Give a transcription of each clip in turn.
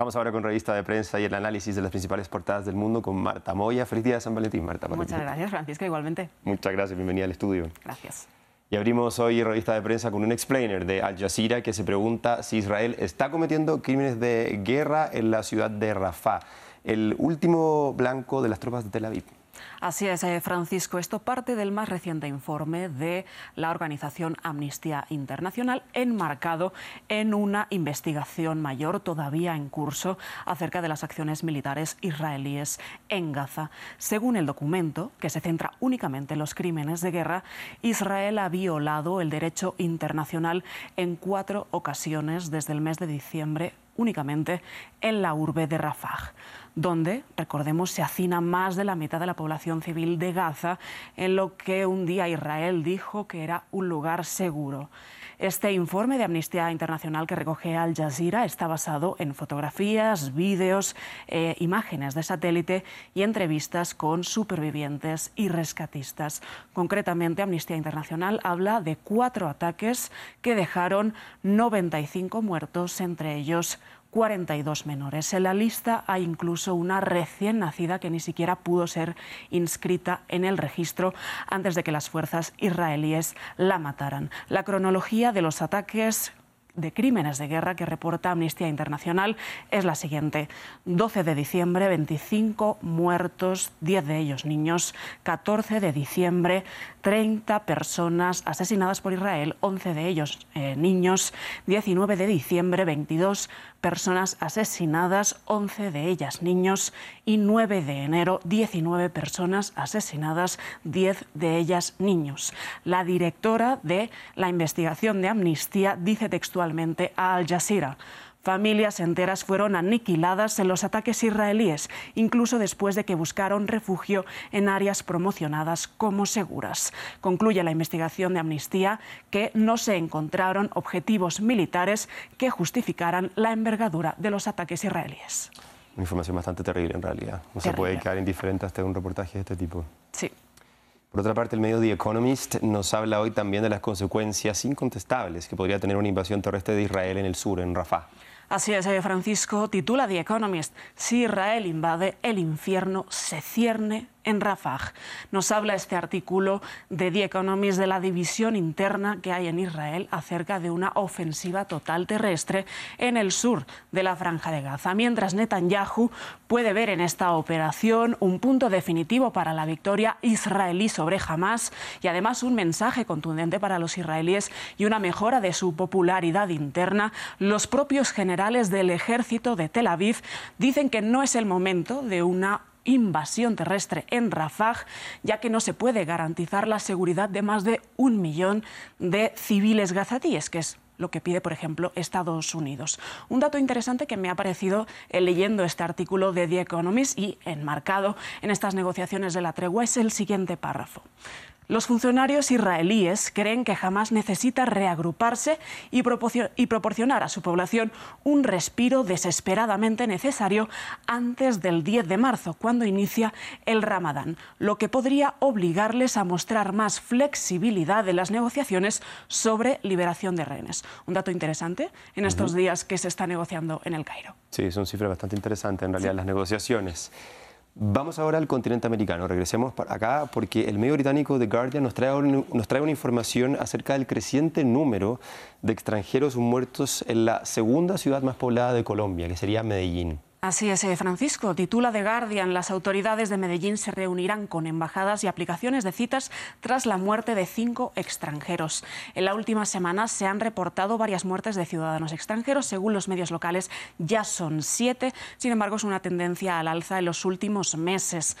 Vamos ahora con revista de prensa y el análisis de las principales portadas del mundo con Marta Moya. Feliz día de San Valentín, Marta. Muchas gracias, Francisco, igualmente. Muchas gracias, bienvenida al estudio. Gracias. Y abrimos hoy revista de prensa con un explainer de Al Jazeera que se pregunta si Israel está cometiendo crímenes de guerra en la ciudad de Rafah, el último blanco de las tropas de Tel Aviv. Así es, eh, Francisco. Esto parte del más reciente informe de la organización Amnistía Internacional, enmarcado en una investigación mayor todavía en curso acerca de las acciones militares israelíes en Gaza. Según el documento, que se centra únicamente en los crímenes de guerra, Israel ha violado el derecho internacional en cuatro ocasiones desde el mes de diciembre únicamente en la urbe de Rafah donde, recordemos, se hacina más de la mitad de la población civil de Gaza, en lo que un día Israel dijo que era un lugar seguro. Este informe de Amnistía Internacional que recoge Al Jazeera está basado en fotografías, vídeos, eh, imágenes de satélite y entrevistas con supervivientes y rescatistas. Concretamente, Amnistía Internacional habla de cuatro ataques que dejaron 95 muertos, entre ellos 42 menores. En la lista hay incluso una recién nacida que ni siquiera pudo ser inscrita en el registro antes de que las fuerzas israelíes la mataran. La cronología de los ataques de crímenes de guerra que reporta Amnistía Internacional es la siguiente. 12 de diciembre, 25 muertos, 10 de ellos niños. 14 de diciembre, 30 personas asesinadas por Israel, 11 de ellos eh, niños. 19 de diciembre, 22 personas asesinadas, 11 de ellas niños. Y 9 de enero, 19 personas asesinadas, 10 de ellas niños. La directora de la investigación de Amnistía dice textualmente a Al Jazeera. Familias enteras fueron aniquiladas en los ataques israelíes, incluso después de que buscaron refugio en áreas promocionadas como seguras. Concluye la investigación de Amnistía que no se encontraron objetivos militares que justificaran la envergadura de los ataques israelíes. Una información bastante terrible en realidad. No se puede quedar indiferente hasta un reportaje de este tipo. Sí. Por otra parte, el medio The Economist nos habla hoy también de las consecuencias incontestables que podría tener una invasión terrestre de Israel en el sur, en Rafah. Así es, eh, Francisco titula The Economist, si Israel invade, el infierno se cierne en Rafah. Nos habla este artículo de The Economist de la división interna que hay en Israel acerca de una ofensiva total terrestre en el sur de la franja de Gaza, mientras Netanyahu puede ver en esta operación un punto definitivo para la victoria israelí sobre Hamas y además un mensaje contundente para los israelíes y una mejora de su popularidad interna, los propios generales del ejército de Tel Aviv dicen que no es el momento de una invasión terrestre en Rafah, ya que no se puede garantizar la seguridad de más de un millón de civiles gazatíes, que es lo que pide, por ejemplo, Estados Unidos. Un dato interesante que me ha parecido eh, leyendo este artículo de The Economist y enmarcado en estas negociaciones de la tregua es el siguiente párrafo. Los funcionarios israelíes creen que jamás necesita reagruparse y, proporcionar a su población un respiro desesperadamente necesario antes del 10 de marzo, cuando inicia el Ramadán, lo que podría obligarles a mostrar más flexibilidad en las negociaciones sobre liberación de rehenes. Un dato interesante en estos días que se está negociando en el Cairo. Sí, son cifras bastante interesantes en realidad las negociaciones. Vamos ahora al continente americano. Regresemos acá porque el medio británico The Guardian nos trae, nos trae una información acerca del creciente número de extranjeros muertos en la segunda ciudad más poblada de Colombia, que sería Medellín. Así es, eh, Francisco. Titula The Guardian. Las autoridades de Medellín se reunirán con embajadas y aplicaciones de citas tras la muerte de cinco extranjeros. En la última semana se han reportado varias muertes de ciudadanos extranjeros. Según los medios locales, ya son siete. Sin embargo, es una tendencia al alza en los últimos meses.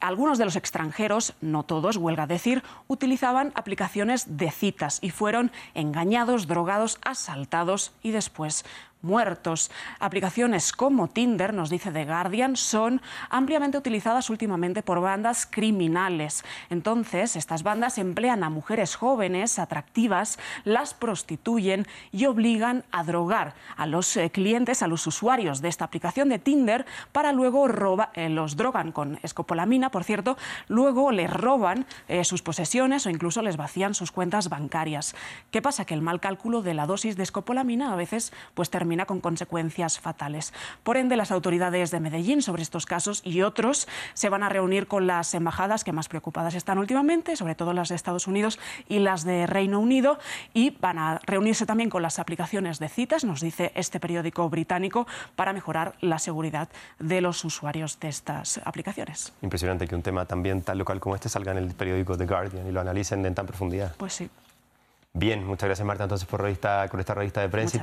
Algunos de los extranjeros, no todos, huelga decir, utilizaban aplicaciones de citas y fueron engañados, drogados, asaltados y después muertos. Aplicaciones como Tinder, nos dice The Guardian, son ampliamente utilizadas últimamente por bandas criminales. Entonces, estas bandas emplean a mujeres jóvenes, atractivas, las prostituyen y obligan a drogar a los eh, clientes, a los usuarios de esta aplicación de Tinder, para luego roba, eh, los drogan con escopolamina, por cierto, luego les roban eh, sus posesiones o incluso les vacían sus cuentas bancarias. ¿Qué pasa? Que el mal cálculo de la dosis de escopolamina a veces pues termina termina con consecuencias fatales. Por ende, las autoridades de Medellín sobre estos casos y otros se van a reunir con las embajadas que más preocupadas están últimamente, sobre todo las de Estados Unidos y las de Reino Unido, y van a reunirse también con las aplicaciones de citas, nos dice este periódico británico, para mejorar la seguridad de los usuarios de estas aplicaciones. Impresionante que un tema también tan local como este salga en el periódico The Guardian y lo analicen en tan profundidad. Pues sí. Bien, muchas gracias Marta entonces por, revista, por esta revista de prensa.